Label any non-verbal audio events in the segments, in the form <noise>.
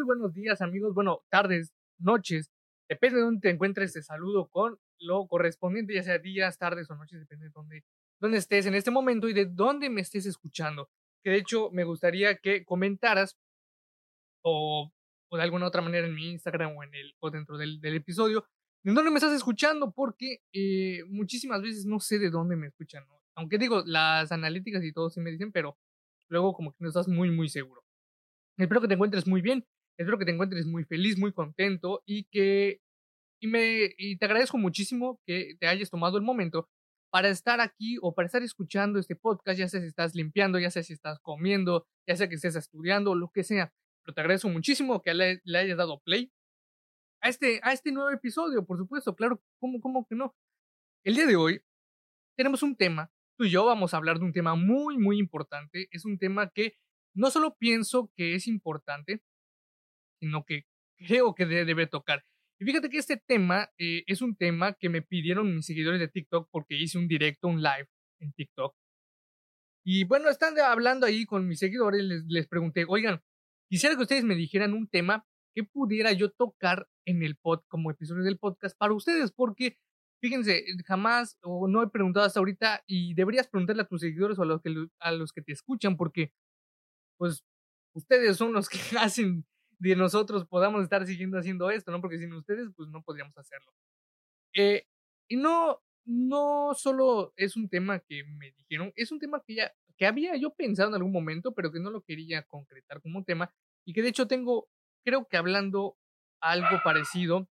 muy buenos días amigos, bueno, tardes, noches, depende de dónde te encuentres, te saludo con lo correspondiente, ya sea días, tardes o noches, depende de dónde, dónde estés en este momento y de dónde me estés escuchando. Que de hecho me gustaría que comentaras o, o de alguna otra manera en mi Instagram o, en el, o dentro del, del episodio, de dónde me estás escuchando, porque eh, muchísimas veces no sé de dónde me escuchan, ¿no? Aunque digo, las analíticas y todo sí me dicen, pero luego como que no estás muy, muy seguro. Espero que te encuentres muy bien, espero que te encuentres muy feliz, muy contento y que y me y te agradezco muchísimo que te hayas tomado el momento para estar aquí o para estar escuchando este podcast, ya sea si estás limpiando, ya sea si estás comiendo, ya sea que estés estudiando, lo que sea. Pero te agradezco muchísimo que le, le hayas dado play a este, a este nuevo episodio, por supuesto, claro, ¿cómo, ¿cómo que no? El día de hoy tenemos un tema, tú y yo vamos a hablar de un tema muy, muy importante, es un tema que no solo pienso que es importante, sino que creo que debe tocar. Y fíjate que este tema eh, es un tema que me pidieron mis seguidores de TikTok porque hice un directo, un live en TikTok. Y bueno, están hablando ahí con mis seguidores, les, les pregunté, oigan, quisiera que ustedes me dijeran un tema que pudiera yo tocar en el pod como episodio del podcast para ustedes, porque fíjense, jamás o no he preguntado hasta ahorita y deberías preguntarle a tus seguidores o a los que, a los que te escuchan, porque pues ustedes son los que <laughs> hacen de nosotros podamos estar siguiendo haciendo esto, ¿no? Porque sin ustedes, pues no podríamos hacerlo. Eh, y no, no solo es un tema que me dijeron, es un tema que ya, que había yo pensado en algún momento, pero que no lo quería concretar como un tema, y que de hecho tengo, creo que hablando algo parecido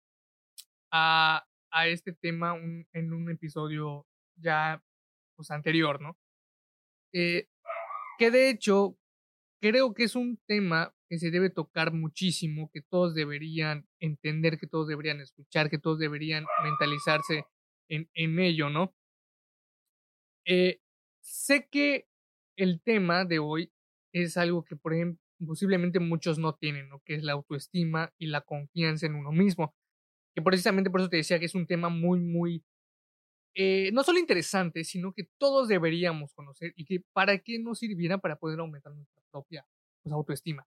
a, a este tema un, en un episodio ya pues anterior, ¿no? Eh, que de hecho creo que es un tema que se debe tocar muchísimo, que todos deberían entender, que todos deberían escuchar, que todos deberían mentalizarse en, en ello, ¿no? Eh, sé que el tema de hoy es algo que, por ejemplo, posiblemente muchos no tienen, ¿no? Que es la autoestima y la confianza en uno mismo. Que precisamente por eso te decía que es un tema muy, muy, eh, no solo interesante, sino que todos deberíamos conocer y que para qué nos sirviera para poder aumentar nuestra propia pues, autoestima.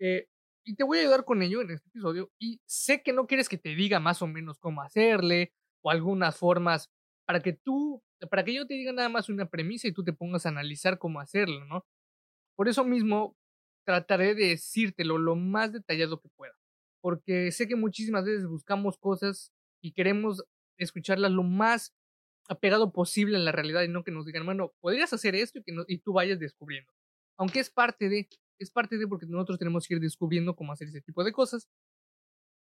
Eh, y te voy a ayudar con ello en este episodio. Y sé que no quieres que te diga más o menos cómo hacerle o algunas formas para que tú, para que yo te diga nada más una premisa y tú te pongas a analizar cómo hacerlo, ¿no? Por eso mismo trataré de decírtelo lo más detallado que pueda. Porque sé que muchísimas veces buscamos cosas y queremos escucharlas lo más apegado posible en la realidad y no que nos digan, bueno, podrías hacer esto y que no, y tú vayas descubriendo. Aunque es parte de, es parte de porque nosotros tenemos que ir descubriendo cómo hacer ese tipo de cosas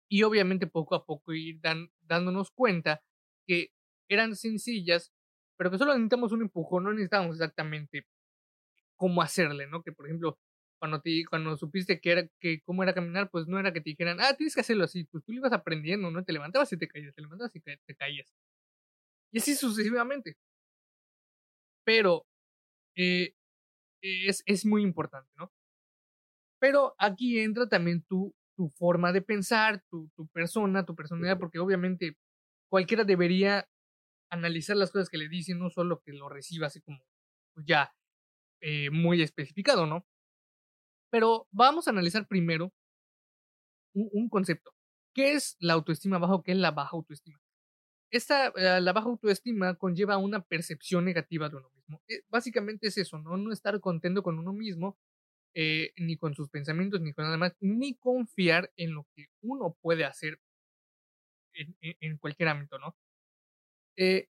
y obviamente poco a poco ir dan, dándonos cuenta que eran sencillas, pero que solo necesitamos un empujón, no necesitamos exactamente cómo hacerle, ¿no? Que por ejemplo, cuando te, cuando supiste que era que cómo era caminar, pues no era que te dijeran, ah, tienes que hacerlo así, pues tú lo ibas aprendiendo, ¿no? Te levantabas y te caías, te levantabas y te caías. Y así sucesivamente. Pero eh, es, es muy importante, ¿no? Pero aquí entra también tu, tu forma de pensar, tu, tu persona, tu personalidad, porque obviamente cualquiera debería analizar las cosas que le dicen, no solo que lo reciba así como pues ya eh, muy especificado, ¿no? Pero vamos a analizar primero un, un, concepto. ¿Qué es la autoestima baja o qué es la baja autoestima? Esta, eh, la baja autoestima conlleva una percepción negativa de uno mismo. Eh, básicamente es eso, ¿no? No estar contento con uno mismo, eh, ni con sus pensamientos, ni con nada más, ni confiar en lo que uno puede hacer en, en, en cualquier ámbito, ¿no? Eh,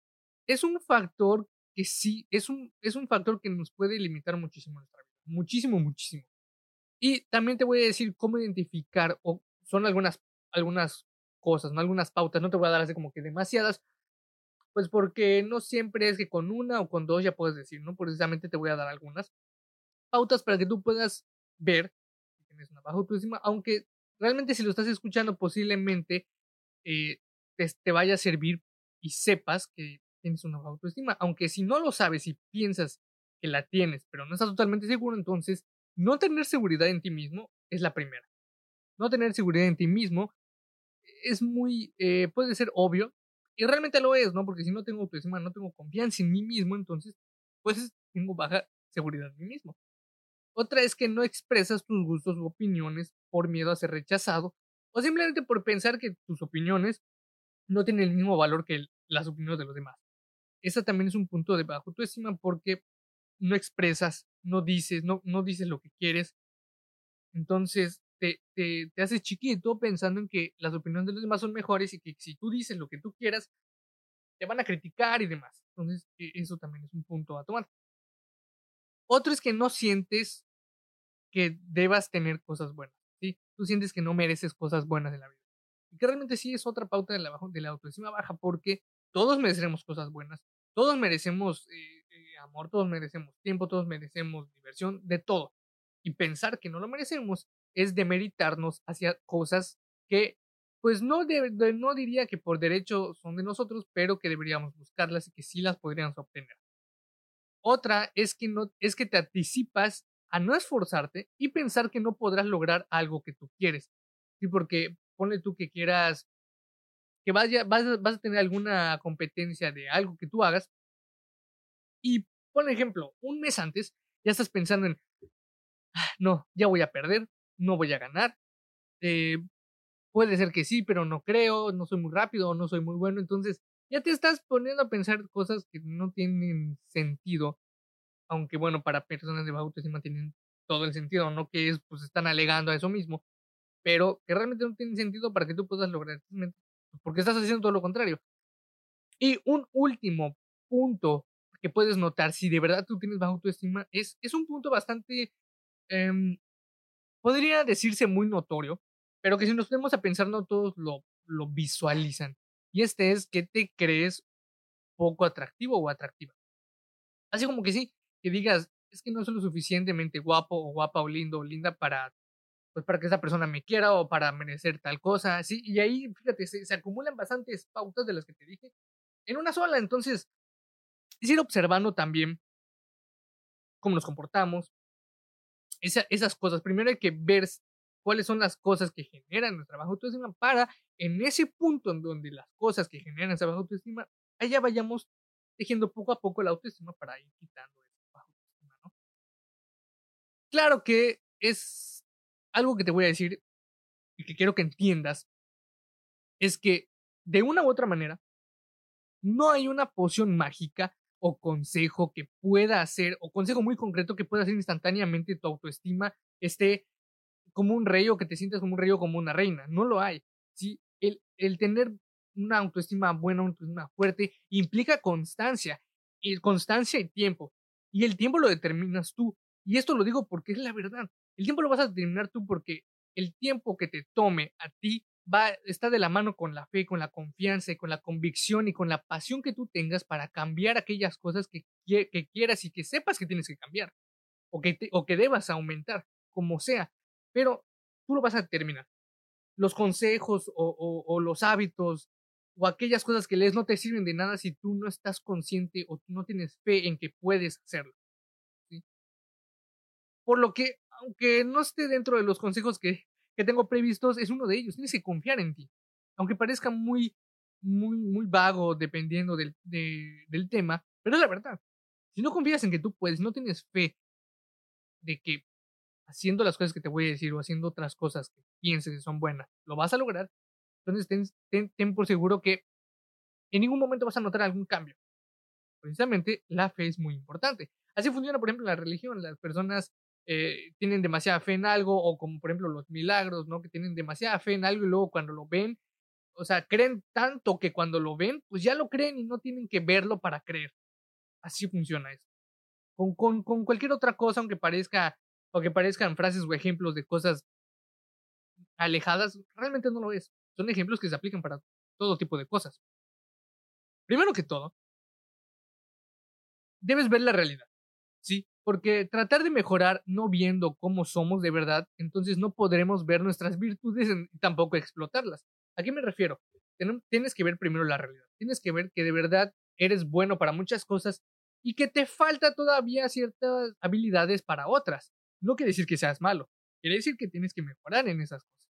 es un factor que sí, es un, es un factor que nos puede limitar muchísimo nuestra vida, muchísimo, muchísimo. Y también te voy a decir cómo identificar, o son algunas, algunas cosas, ¿no? Algunas pautas, no te voy a dar así como que demasiadas, pues porque no siempre es que con una o con dos ya puedes decir, ¿no? Precisamente te voy a dar algunas pautas para que tú puedas ver si tienes una baja autoestima, aunque realmente si lo estás escuchando posiblemente eh, te, vaya a servir y sepas que tienes una baja autoestima, aunque si no lo sabes y piensas que la tienes, pero no estás totalmente seguro, entonces no tener seguridad en ti mismo es la primera. No tener seguridad en ti mismo es muy, eh, puede ser obvio, y realmente lo es, ¿no? Porque si no tengo autoestima, no tengo confianza en mí mismo, entonces, pues tengo baja seguridad en mí mismo. Otra es que no expresas tus gustos u opiniones por miedo a ser rechazado o simplemente por pensar que tus opiniones no tienen el mismo valor que las opiniones de los demás. Ese también es un punto de bajo autoestima porque no expresas, no dices, no, no dices lo que quieres. Entonces te, te, te haces chiquito pensando en que las opiniones de los demás son mejores y que si tú dices lo que tú quieras, te van a criticar y demás. Entonces, e, eso también es un punto a tomar. Otro es que no sientes que debas tener cosas buenas, ¿sí? Tú sientes que no mereces cosas buenas en la vida. Y que realmente sí es otra pauta de la, de la autoestima baja porque todos merecemos cosas buenas, todos merecemos eh, eh, amor, todos merecemos tiempo, todos merecemos diversión, de todo. Y pensar que no lo merecemos es demeritarnos hacia cosas que, pues no, no diría que por derecho son de nosotros, pero que deberíamos buscarlas y que sí las podríamos obtener. Otra es que, no, es que te anticipas a no esforzarte y pensar que no podrás lograr algo que tú quieres. Sí, porque pone tú que quieras que vaya, vas, vas a tener alguna competencia de algo que tú hagas y, por ejemplo, un mes antes ya estás pensando en, ah, no, ya voy a perder, no voy a ganar, eh, puede ser que sí, pero no creo, no soy muy rápido, no soy muy bueno, entonces ya te estás poniendo a pensar cosas que no tienen sentido, aunque bueno, para personas de baja autoestima tienen todo el sentido, no que es, pues están alegando a eso mismo, pero que realmente no tienen sentido para que tú puedas lograr porque estás haciendo todo lo contrario. Y un último punto que puedes notar si de verdad tú tienes baja autoestima es, es un punto bastante, em, podría decirse muy notorio, pero que si nos ponemos a pensar no todos lo, lo visualizan. Y este es que te crees poco atractivo o atractiva. Así como que sí, que digas, es que no soy lo suficientemente guapo o guapa o lindo o linda para pues para que esa persona me quiera o para merecer tal cosa, ¿sí? Y ahí, fíjate, se, acumulan bastantes pautas de las que te dije en una sola. Entonces, es ir observando también cómo nos comportamos, esas cosas. Primero hay que ver cuáles son las cosas que generan nuestra baja autoestima para en ese punto en donde las cosas que generan esa baja autoestima, allá vayamos tejiendo poco a poco la autoestima para ir quitando Claro que es algo que te voy a decir y que quiero que entiendas es que de una u otra manera no hay una poción mágica o consejo que pueda hacer o consejo muy concreto que pueda hacer instantáneamente tu autoestima esté como un rey o que te sientas como un rey o como una reina. No lo hay. ¿sí? El, el tener una autoestima buena, una autoestima fuerte, implica constancia, y constancia y tiempo. Y el tiempo lo determinas tú. Y esto lo digo porque es la verdad. El tiempo lo vas a determinar tú porque el tiempo que te tome a ti va, está de la mano con la fe, con la confianza y con la convicción y con la pasión que tú tengas para cambiar aquellas cosas que, quieras y que sepas que tienes que cambiar o que, o que debas aumentar, como sea. Pero tú lo vas a determinar. Los consejos o, o los hábitos o aquellas cosas que lees no te sirven de nada si tú no estás consciente o no tienes fe en que puedes hacerlo. Por lo que aunque no esté dentro de los consejos que, que tengo previstos, es uno de ellos. Tienes que confiar en ti. Aunque parezca muy, muy, muy vago dependiendo del, del tema, pero es la verdad. Si no confías en que tú puedes, no tienes fe de que haciendo las cosas que te voy a decir o haciendo otras cosas que pienses que son buenas, lo vas a lograr, entonces ten, ten por seguro que en ningún momento vas a notar algún cambio. Precisamente la fe es muy importante. Así funciona, por ejemplo, la religión. Las personas eh, tienen demasiada fe en algo, o como por ejemplo los milagros, ¿no? Que tienen demasiada fe en algo y luego cuando lo ven, o sea, creen tanto que cuando lo ven, pues ya lo creen y no tienen que verlo para creer. Así funciona eso. Con, con, con cualquier otra cosa, aunque parezca, o que parezcan frases o ejemplos de cosas alejadas, realmente no lo es. Son ejemplos que se aplican para todo tipo de cosas. Primero que todo, debes ver la realidad. ¿sí? Porque tratar de mejorar no viendo cómo somos de verdad, entonces no podremos ver nuestras virtudes y tampoco explotarlas. ¿A qué me refiero? Tienes que ver primero la realidad. Tienes que ver que de verdad eres bueno para muchas cosas y que te falta todavía ciertas habilidades para otras. No quiere decir que seas malo, quiere decir que tienes que mejorar en esas cosas.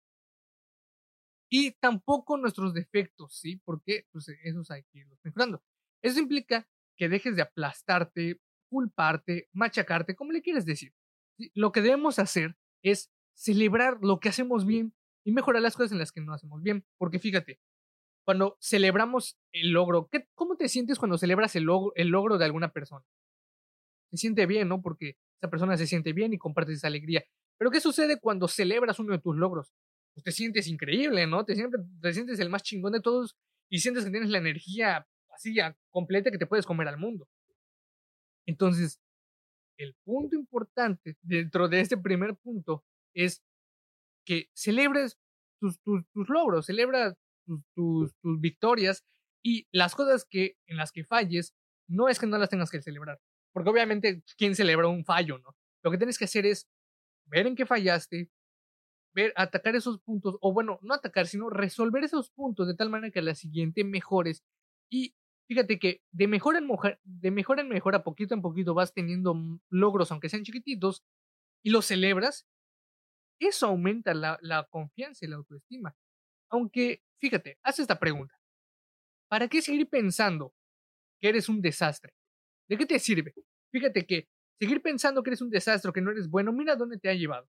Y tampoco nuestros defectos, ¿sí? Porque pues, esos hay que irlos mejorando. Eso implica que dejes de aplastarte culparte, machacarte, como le quieres decir. Lo que debemos hacer es celebrar lo que hacemos bien y mejorar las cosas en las que no hacemos bien. Porque fíjate, cuando celebramos el logro, ¿qué, ¿cómo te sientes cuando celebras el logro, el logro de alguna persona? Se siente bien, ¿no? Porque esa persona se siente bien y compartes esa alegría. Pero ¿qué sucede cuando celebras uno de tus logros? Pues te sientes increíble, ¿no? Te, sientes, te sientes el más chingón de todos y sientes que tienes la energía así completa que te puedes comer al mundo. Entonces, el punto importante dentro de este primer punto es que celebres tus, logros, celebra tus, tus, victorias y las cosas que en las que falles no es que no las tengas que celebrar, porque obviamente quién celebra un fallo, ¿no? Lo que tienes que hacer es ver en qué fallaste, ver, atacar esos puntos, o bueno, no atacar, sino resolver esos puntos de tal manera que a la siguiente mejores y fíjate que de mejor en mejor, de mejor en mejor, a poquito en poquito vas teniendo logros, aunque sean chiquititos, y los celebras, eso aumenta la, la confianza y la autoestima. Aunque, fíjate, haz esta pregunta. ¿Para qué seguir pensando que eres un desastre? ¿De qué te sirve? Fíjate que seguir pensando que eres un desastre, que no eres bueno, mira dónde te ha llevado.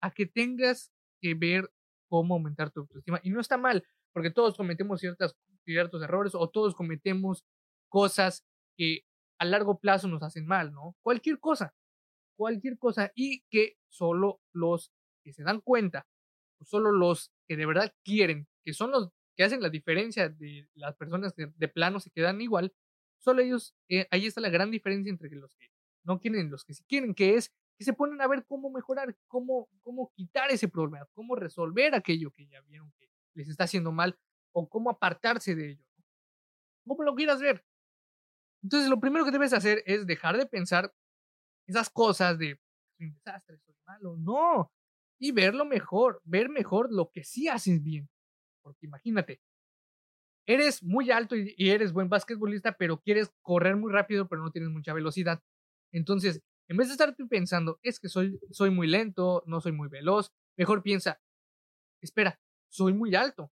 A que tengas que ver cómo aumentar tu autoestima. Y no está mal, porque todos cometemos ciertas ciertos errores o todos cometemos cosas que a largo plazo nos hacen mal, ¿no? Cualquier cosa, cualquier cosa y que solo los que se dan cuenta, solo los que de verdad quieren, que son los que hacen la diferencia de las personas que de plano se quedan igual, solo ellos, eh, ahí está la gran diferencia entre los que no quieren y los que sí quieren, que es que se ponen a ver cómo mejorar, cómo, cómo quitar ese problema, cómo resolver aquello que ya vieron que les está haciendo mal o cómo apartarse de ello. Como lo quieras ver. Entonces, lo primero que debes hacer es dejar de pensar esas cosas de soy un desastre, soy malo. No. Y verlo mejor, ver mejor lo que sí haces bien. Porque imagínate, eres muy alto y, eres buen basquetbolista, pero quieres correr muy rápido, pero no tienes mucha velocidad. Entonces, en vez de estar pensando, es que soy, soy muy lento, no soy muy veloz, mejor piensa, espera, soy muy alto,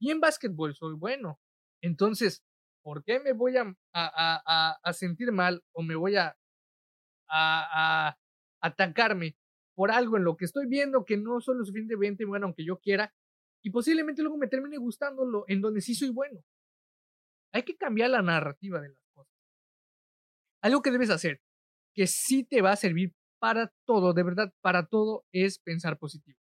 y en básquetbol soy bueno. Entonces, ¿por qué me voy a, a, a, sentir mal o me voy a, a, atacarme por algo en lo que estoy viendo que no soy lo suficientemente bueno aunque yo quiera y posiblemente luego me termine gustándolo en donde sí soy bueno? Hay que cambiar la narrativa de las cosas. Algo que debes hacer, que sí te va a servir para todo, de verdad, para todo, es pensar positivo.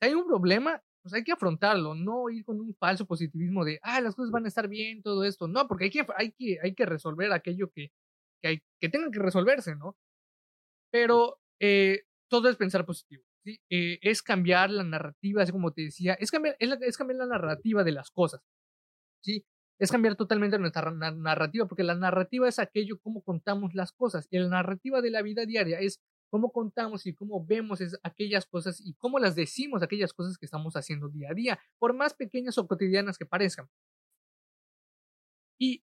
Si hay un problema, pues hay que afrontarlo, no ir con un falso positivismo de, ah, las cosas van a estar bien, todo esto. No, porque hay que, hay que, hay que resolver aquello que, que, hay, que tengan que resolverse, ¿no? Pero eh, todo es pensar positivo, ¿sí? Eh, es cambiar la narrativa, así como te decía, es cambiar, es, es cambiar la narrativa de las cosas, ¿sí? Es cambiar totalmente nuestra narrativa, porque la narrativa es aquello como contamos las cosas, y la narrativa de la vida diaria es cómo contamos y cómo vemos aquellas cosas y cómo las decimos aquellas cosas que estamos haciendo día a día, por más pequeñas o cotidianas que parezcan. Y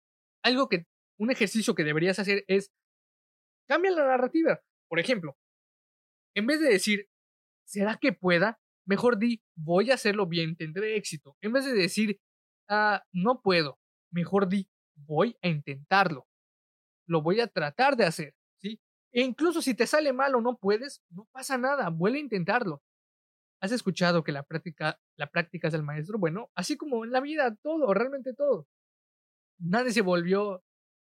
algo que, un ejercicio que deberías hacer es, cambia la narrativa. Por ejemplo, en vez de decir, ¿será que pueda? Mejor di, voy a hacerlo bien, tendré éxito. En vez de decir, ah, no puedo, mejor di, voy a intentarlo. Lo voy a tratar de hacer. E incluso si te sale mal o no puedes, no pasa nada, vuelve a intentarlo. ¿Has escuchado que la práctica, la práctica es el maestro? Bueno, así como en la vida, todo, realmente todo. Nadie se volvió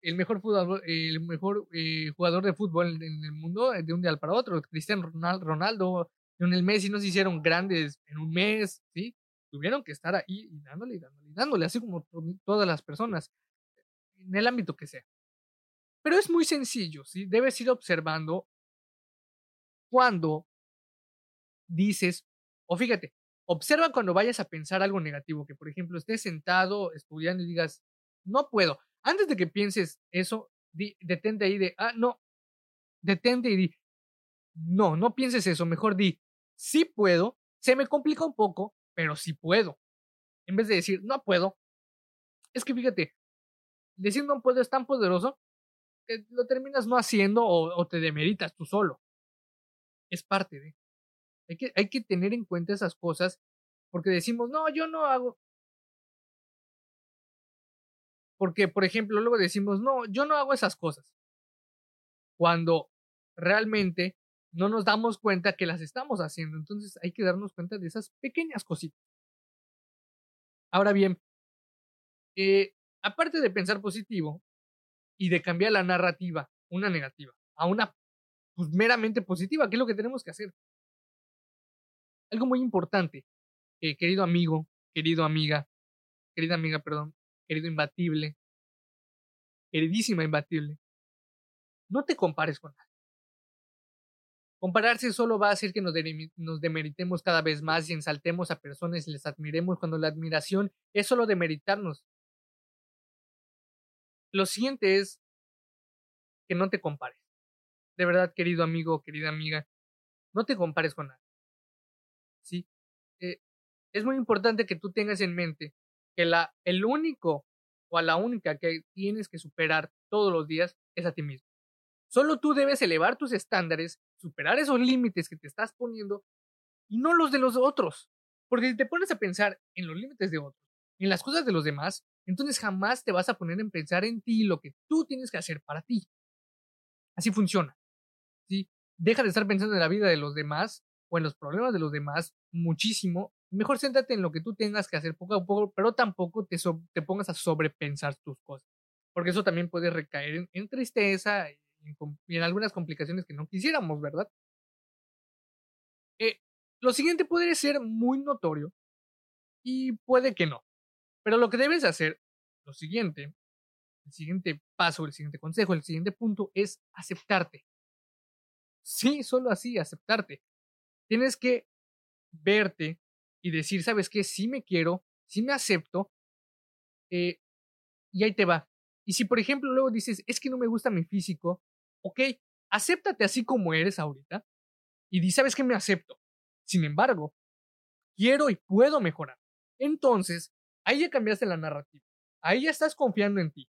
el mejor, jugador, el mejor eh, jugador de fútbol en el mundo de un día para otro. Cristiano Ronaldo, el Messi no se hicieron grandes en un mes, ¿sí? Tuvieron que estar ahí y dándole y dándole y dándole, así como todas las personas, en el ámbito que sea. Pero es muy sencillo, ¿sí? Debes ir observando cuando dices, o fíjate, observa cuando vayas a pensar algo negativo, que por ejemplo estés sentado estudiando y digas, no puedo. Antes de que pienses eso, detente ahí de, ah, no, detente y di, no, no pienses eso, mejor di, sí puedo, se me complica un poco, pero sí puedo. En vez de decir, no puedo, es que fíjate, decir no puedo es tan poderoso que lo terminas no haciendo o, te demeritas tú solo. Es parte de. Hay que, hay que tener en cuenta esas cosas porque decimos, no, yo no hago. Porque, por ejemplo, luego decimos, no, yo no hago esas cosas. Cuando realmente no nos damos cuenta que las estamos haciendo. Entonces hay que darnos cuenta de esas pequeñas cositas. Ahora bien, eh, aparte de pensar positivo y de cambiar la narrativa, una negativa, a una pues, meramente positiva, que es lo que tenemos que hacer. Algo muy importante, eh, querido amigo, querido amiga, querida amiga, perdón, querido imbatible, queridísima imbatible, no te compares con nadie. Compararse solo va a hacer que nos, nos, demeritemos cada vez más y ensaltemos a personas y les admiremos cuando la admiración es solo demeritarnos. Lo siguiente es que no te compares. De verdad, querido amigo, querida amiga, no te compares con nadie. ¿Sí? Eh, es muy importante que tú tengas en mente que la, el único o la única que tienes que superar todos los días es a ti mismo. Solo tú debes elevar tus estándares, superar esos límites que te estás poniendo y no los de los otros. Porque si te pones a pensar en los límites de otros, en las cosas de los demás, entonces jamás te vas a poner en pensar en ti lo que tú tienes que hacer para ti. Así funciona. ¿sí? Deja de estar pensando en la vida de los demás o en los problemas de los demás muchísimo. Mejor céntrate en lo que tú tengas que hacer poco a poco, pero tampoco te, te pongas a sobrepensar tus cosas. Porque eso también puede recaer en, tristeza y en, algunas complicaciones que no quisiéramos, ¿verdad? Eh, lo siguiente puede ser muy notorio y puede que no. Pero lo que debes hacer, lo siguiente, el siguiente paso, el siguiente consejo, el siguiente punto es aceptarte. Sí, solo así, aceptarte. Tienes que verte y decir, ¿sabes qué? Sí me quiero, sí me acepto, eh, y ahí te va. Y si, por ejemplo, luego dices, es que no me gusta mi físico, ok, acéptate así como eres ahorita y di, ¿sabes qué? Me acepto. Sin embargo, quiero y puedo mejorar. Entonces, ahí ya cambiaste la narrativa. Ahí ya estás confiando en ti.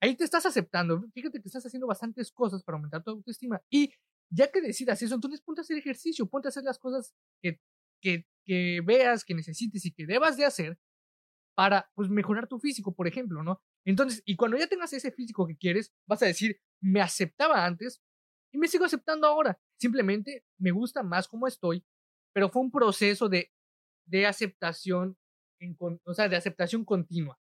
Ahí te estás aceptando. Fíjate que estás haciendo bastantes cosas para aumentar tu autoestima. Y ya que decidas eso, entonces ponte a hacer ejercicio, ponte a hacer las cosas que, que, que veas, que necesites y que debas de hacer para pues, mejorar tu físico, por ejemplo, ¿no? Entonces, y cuando ya tengas ese físico que quieres, vas a decir, me aceptaba antes y me sigo aceptando ahora. Simplemente me gusta más como estoy, pero fue un proceso de, de aceptación, en, o sea, de aceptación continua.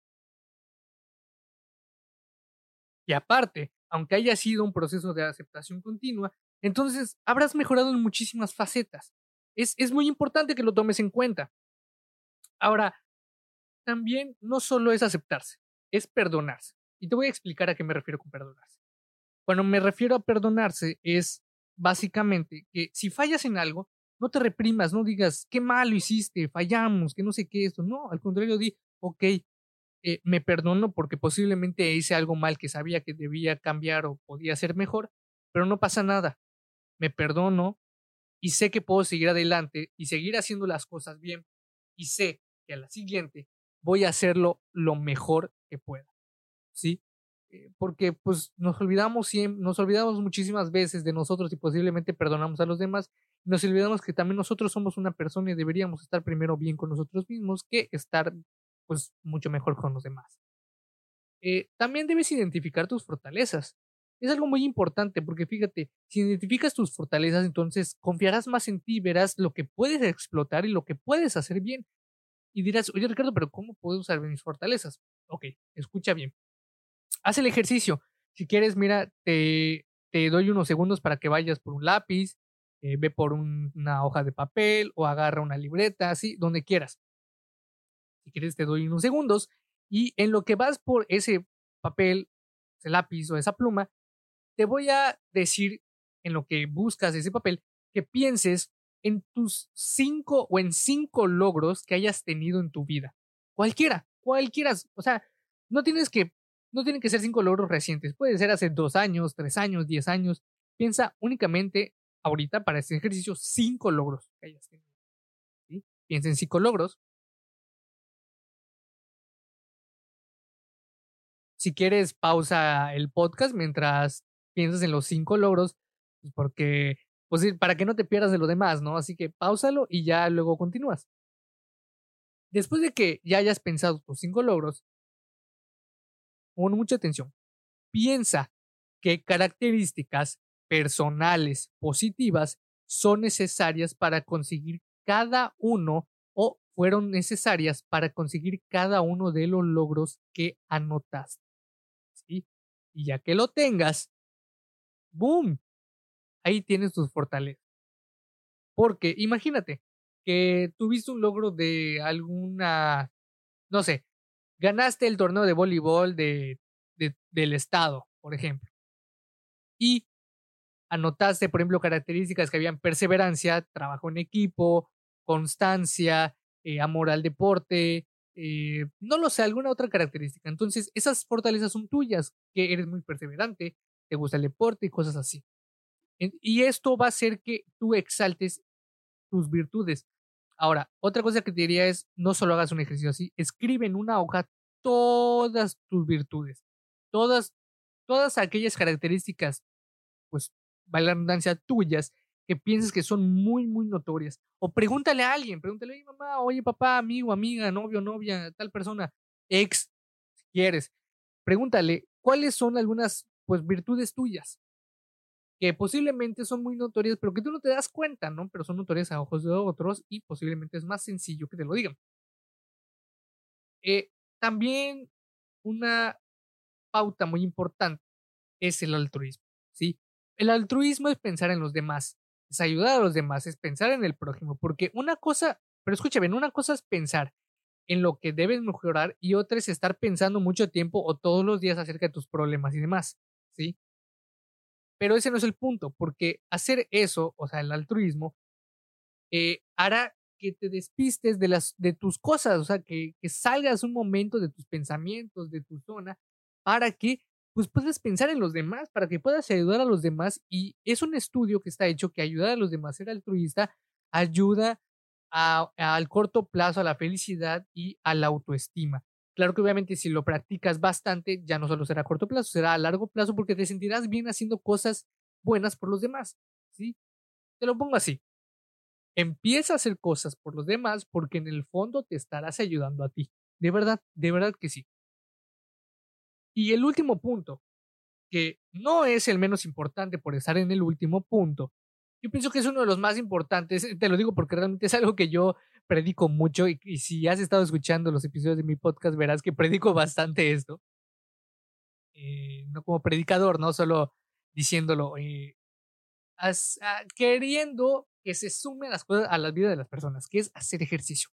Y aparte, aunque haya sido un proceso de aceptación continua, entonces habrás mejorado en muchísimas facetas. Es, es muy importante que lo tomes en cuenta. Ahora, también no solo es aceptarse, es perdonarse. Y te voy a explicar a qué me refiero con perdonarse. Cuando me refiero a perdonarse es básicamente que si fallas en algo, no te reprimas, no digas, qué malo hiciste, fallamos, que no sé qué esto. No, al contrario, di, ok, eh, me perdono porque posiblemente hice algo mal que sabía que debía cambiar o podía ser mejor, pero no pasa nada. Me perdono y sé que puedo seguir adelante y seguir haciendo las cosas bien y sé que a la siguiente voy a hacerlo lo mejor que pueda. ¿Sí? Eh, porque pues nos olvidamos nos olvidamos muchísimas veces de nosotros y posiblemente perdonamos a los demás. Nos olvidamos que también nosotros somos una persona y deberíamos estar primero bien con nosotros mismos que estar pues mucho mejor con los demás. Eh, también debes identificar tus fortalezas. Es algo muy importante porque fíjate, si identificas tus fortalezas, entonces confiarás más en ti, verás lo que puedes explotar y lo que puedes hacer bien. Y dirás, oye Ricardo, pero ¿cómo puedo usar mis fortalezas? Ok, escucha bien. Haz el ejercicio. Si quieres, mira, te, te doy unos segundos para que vayas por un lápiz, eh, ve por una hoja de papel o agarra una libreta, así, donde quieras. Si quieres, te doy unos segundos. Y en lo que vas por ese papel, ese lápiz o esa pluma, te voy a decir en lo que buscas ese papel que pienses en tus cinco o en cinco logros que hayas tenido en tu vida. Cualquiera, cualquiera. O sea, no tienes que, no tienen que ser cinco logros recientes. Puede ser hace dos años, tres años, diez años. Piensa únicamente ahorita para este ejercicio cinco logros que hayas. Piensa en cinco logros Si quieres, pausa el podcast mientras piensas en los cinco logros, pues, porque, pues para que no te pierdas de lo demás, ¿no? Así que pausalo y ya luego continúas. Después de que ya hayas pensado tus cinco logros, pon mucha atención. Piensa qué características personales positivas son necesarias para conseguir cada uno o fueron necesarias para conseguir cada uno de los logros que anotaste. Y ya que lo tengas, ¡boom! Ahí tienes tus fortalezas. Porque imagínate que tuviste un logro de alguna, no sé, ganaste el torneo de voleibol de, del estado, por ejemplo. Y anotaste, por ejemplo, características que habían perseverancia, trabajo en equipo, constancia, eh, amor al deporte, eh, no lo sé, alguna otra característica. Entonces, esas fortalezas son tuyas, que eres muy perseverante, te gusta el deporte y cosas así. Y esto va a hacer que tú exaltes tus virtudes. Ahora, otra cosa que te diría es, no solo hagas un ejercicio así, escribe en una hoja todas tus virtudes, todas, todas aquellas características, pues, la redundancia, tuyas, que pienses que son muy, muy notorias. O pregúntale a alguien, pregúntale, oye mamá, oye papá, amigo, amiga, novio, novia, tal persona, ex, si quieres. Pregúntale, ¿cuáles son algunas, pues, virtudes tuyas? Que posiblemente son muy notorias, pero que tú no te das cuenta, ¿no? Pero son notorias a ojos de otros y posiblemente es más sencillo que te lo digan. Eh, también una pauta muy importante es el altruismo, ¿sí? El altruismo es pensar en los demás, es ayudar a los demás, es pensar en el prójimo, porque una cosa, pero escúchame, una cosa es pensar en lo que debes mejorar y otra es estar pensando mucho tiempo o todos los días acerca de tus problemas y demás, ¿sí? Pero ese no es el punto, porque hacer eso, o sea, el altruismo, eh, hará que te despistes de, las, de tus cosas, o sea, que, que salgas un momento de tus pensamientos, de tu zona, para que pues pensar en los demás, para que puedas ayudar a los demás. Y es un estudio que está hecho que ayudar a los demás, ser altruista, ayuda al corto plazo a la felicidad y a la autoestima. Claro que obviamente si lo practicas bastante, ya no solo será a corto plazo, será a largo plazo porque te sentirás bien haciendo cosas buenas por los demás, ¿sí? Te lo pongo así. Empieza a hacer cosas por los demás porque en el fondo te estarás ayudando a ti. De verdad, de verdad que sí. Y el último punto, que no es el menos importante por estar en el último punto, yo pienso que es uno de los más importantes, te lo digo porque realmente es algo que yo predico mucho y, si has estado escuchando los episodios de mi podcast verás que predico <laughs> bastante esto. Eh, no como predicador, no solo diciéndolo, eh, ah, queriendo que se sumen las cosas a la vida de las personas, que es hacer ejercicio.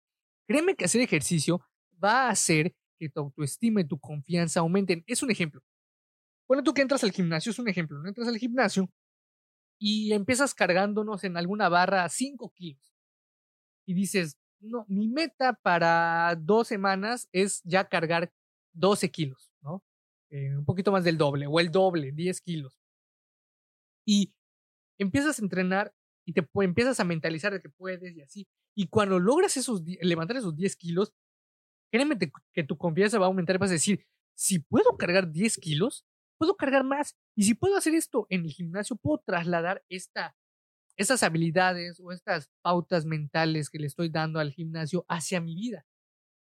Créeme que hacer ejercicio va a hacer que tu autoestima y tu confianza aumenten. Es un ejemplo. Bueno, tú que entras al gimnasio, es un ejemplo. Entras al gimnasio y empiezas cargándonos en alguna barra 5 kilos y dices, no, mi meta para dos semanas es ya cargar 12 kilos, ¿no? Eh, un poquito más del doble, o el doble, 10 kilos. Y empiezas a entrenar y te empiezas a mentalizar de que puedes y así. Y cuando logras esos, levantar esos 10 kilos, créeme que tu confianza va a aumentar y vas a decir, si puedo cargar 10 kilos, puedo cargar más. Y si puedo hacer esto en el gimnasio, puedo trasladar esta esas habilidades o estas pautas mentales que le estoy dando al gimnasio hacia mi vida.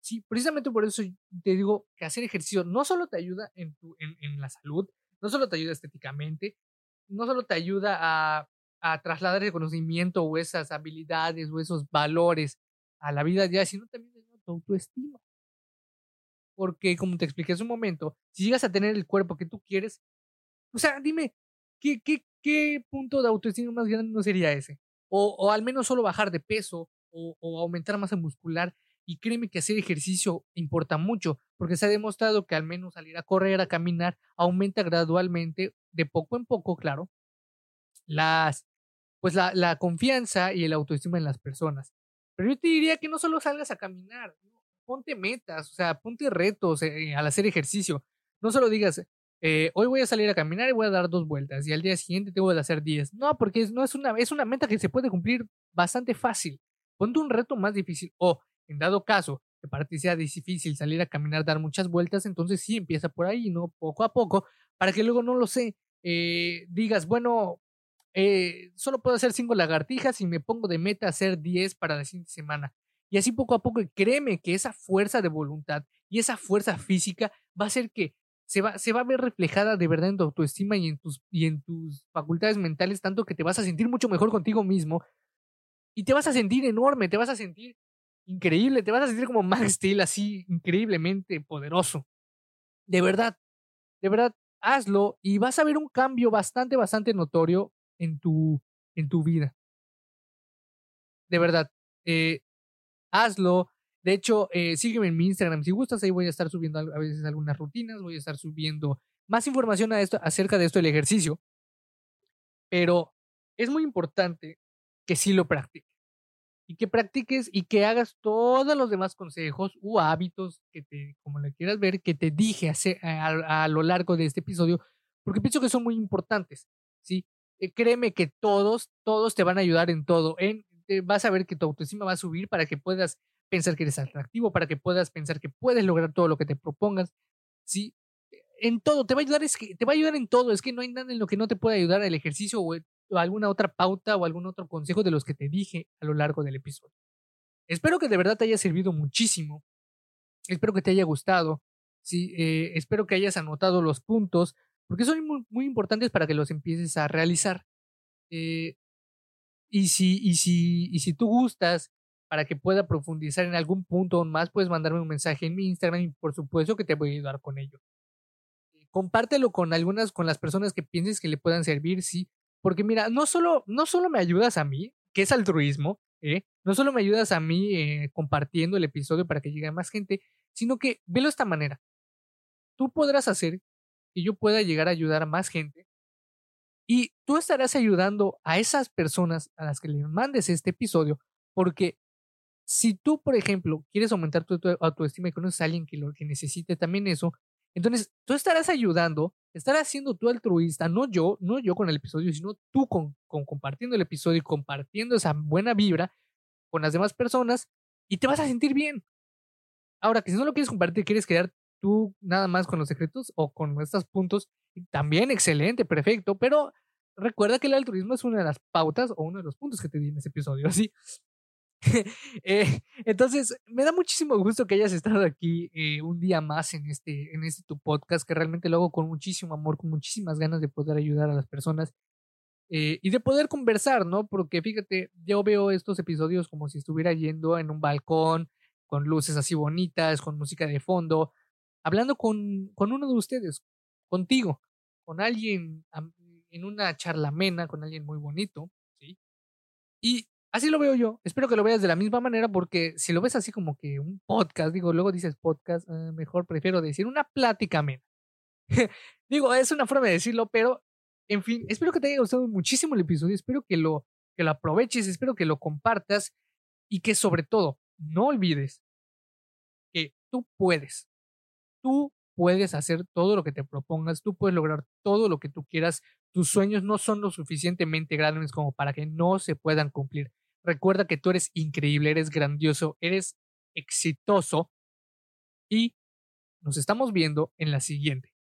Sí, precisamente por eso te digo que hacer ejercicio no solo te ayuda en, tu, en, en la salud, no solo te ayuda estéticamente, no solo te ayuda a, a trasladar el conocimiento o esas habilidades o esos valores a la vida ya, sino también a tu autoestima. Porque, como te expliqué hace un momento, si llegas a tener el cuerpo que tú quieres, o sea, dime, ¿qué, qué, ¿qué punto de autoestima más grande no sería ese? O, o al menos solo bajar de peso o, o aumentar masa muscular. Y créeme que hacer ejercicio importa mucho, porque se ha demostrado que al menos salir a correr, a caminar, aumenta gradualmente, de poco en poco, claro, las, pues la, la confianza y el autoestima en las personas. Pero yo te diría que no solo salgas a caminar, ponte metas, o sea, ponte retos eh, al hacer ejercicio. No solo digas, eh, hoy voy a salir a caminar y voy a dar dos vueltas y al día siguiente tengo que hacer diez. No, porque no es una, es una meta que se puede cumplir bastante fácil. Ponte un reto más difícil o, en dado caso, que para ti sea difícil salir a caminar, dar muchas vueltas, entonces sí empieza por ahí, ¿no? Poco a poco, para que luego no lo sé, eh, digas, bueno, eh, solo puedo hacer cinco lagartijas y me pongo de meta hacer diez para la siguiente semana. Y así poco a poco, créeme que esa fuerza de voluntad y esa fuerza física va a hacer que se va, se va a ver reflejada de verdad en tu autoestima y en, tus, y en tus facultades mentales, tanto que te vas a sentir mucho mejor contigo mismo y te vas a sentir enorme, te vas a sentir increíble, te vas a sentir como Max Steel, así increíblemente poderoso. De verdad, de verdad, hazlo y vas a ver un cambio bastante, bastante notorio en tu, en tu vida. De verdad, eh, hazlo. De hecho, eh, sígueme en mi Instagram si gustas, ahí voy a estar subiendo a veces algunas rutinas, voy a estar subiendo más información a esto, acerca de esto del ejercicio. Pero es muy importante que sí lo practiques. Y que practiques y que hagas todos los demás consejos u hábitos que te, como le quieras ver, que te dije a, a, lo largo de este episodio, porque pienso que son muy importantes, ¿sí? Eh, créeme que todos, todos te van a ayudar en todo. En, vas a ver que tu autoestima va a subir para que puedas pensar que eres atractivo, para que puedas pensar que puedes lograr todo lo que te propongas. Sí, en todo, te va a ayudar, es que te va a ayudar en todo, es que no hay nada en lo que no te pueda ayudar el ejercicio o, o alguna otra pauta o algún otro consejo de los que te dije a lo largo del episodio. Espero que de verdad te haya servido muchísimo. Espero que te haya gustado. Sí, eh, espero que hayas anotado los puntos, porque son muy, muy importantes para que los empieces a realizar. Eh, y, si, y, si, y si tú gustas, para que pueda profundizar en algún punto o más, puedes mandarme un mensaje en mi Instagram y por supuesto que te voy a ayudar con ello. Compártelo con algunas, con las personas que pienses que le puedan servir, sí, porque mira, no solo, no solo me ayudas a mí, que es altruismo, ¿eh? no solo me ayudas a mí eh, compartiendo el episodio para que llegue a más gente, sino que velo de esta manera. Tú podrás hacer que yo pueda llegar a ayudar a más gente y tú estarás ayudando a esas personas a las que le mandes este episodio, porque si tú, por ejemplo, quieres aumentar tu, autoestima y conoces a alguien que, lo, necesite también eso, entonces tú estarás ayudando estar haciendo tú altruista, no yo, no yo con el episodio, sino tú con, con compartiendo el episodio y compartiendo esa buena vibra con las demás personas y te vas a sentir bien. Ahora, que si no lo quieres compartir, quieres quedar tú nada más con los secretos o con estos puntos, también excelente, perfecto, pero recuerda que el altruismo es una de las pautas o uno de los puntos que te di en ese episodio, <laughs> ¿sí? <laughs> Eh, entonces, me da muchísimo gusto que hayas estado aquí eh, un día más en este, en este tu podcast, que realmente lo hago con muchísimo amor, con muchísimas ganas de poder ayudar a las personas eh, y de poder conversar, ¿no? Porque fíjate, yo veo estos episodios como si estuviera yendo en un balcón, con luces así bonitas, con música de fondo, hablando con, con uno de ustedes, contigo, con alguien en una charla amena, con alguien muy bonito, ¿sí? Y Así lo veo yo. Espero que lo veas de la misma manera porque si lo ves así como que un podcast, digo, luego dices podcast, ah, mejor prefiero decir una plática amena. <laughs> digo, es una forma de decirlo, pero en fin, espero que te haya gustado muchísimo el episodio, espero que lo, que lo aproveches, espero que lo compartas y que sobre todo no olvides que tú puedes, tú puedes hacer todo lo que te propongas, tú puedes lograr todo lo que tú quieras, tus sueños no son lo suficientemente grandes como para que no se puedan cumplir. Recuerda que tú eres increíble, eres grandioso, eres exitoso y nos estamos viendo en la siguiente.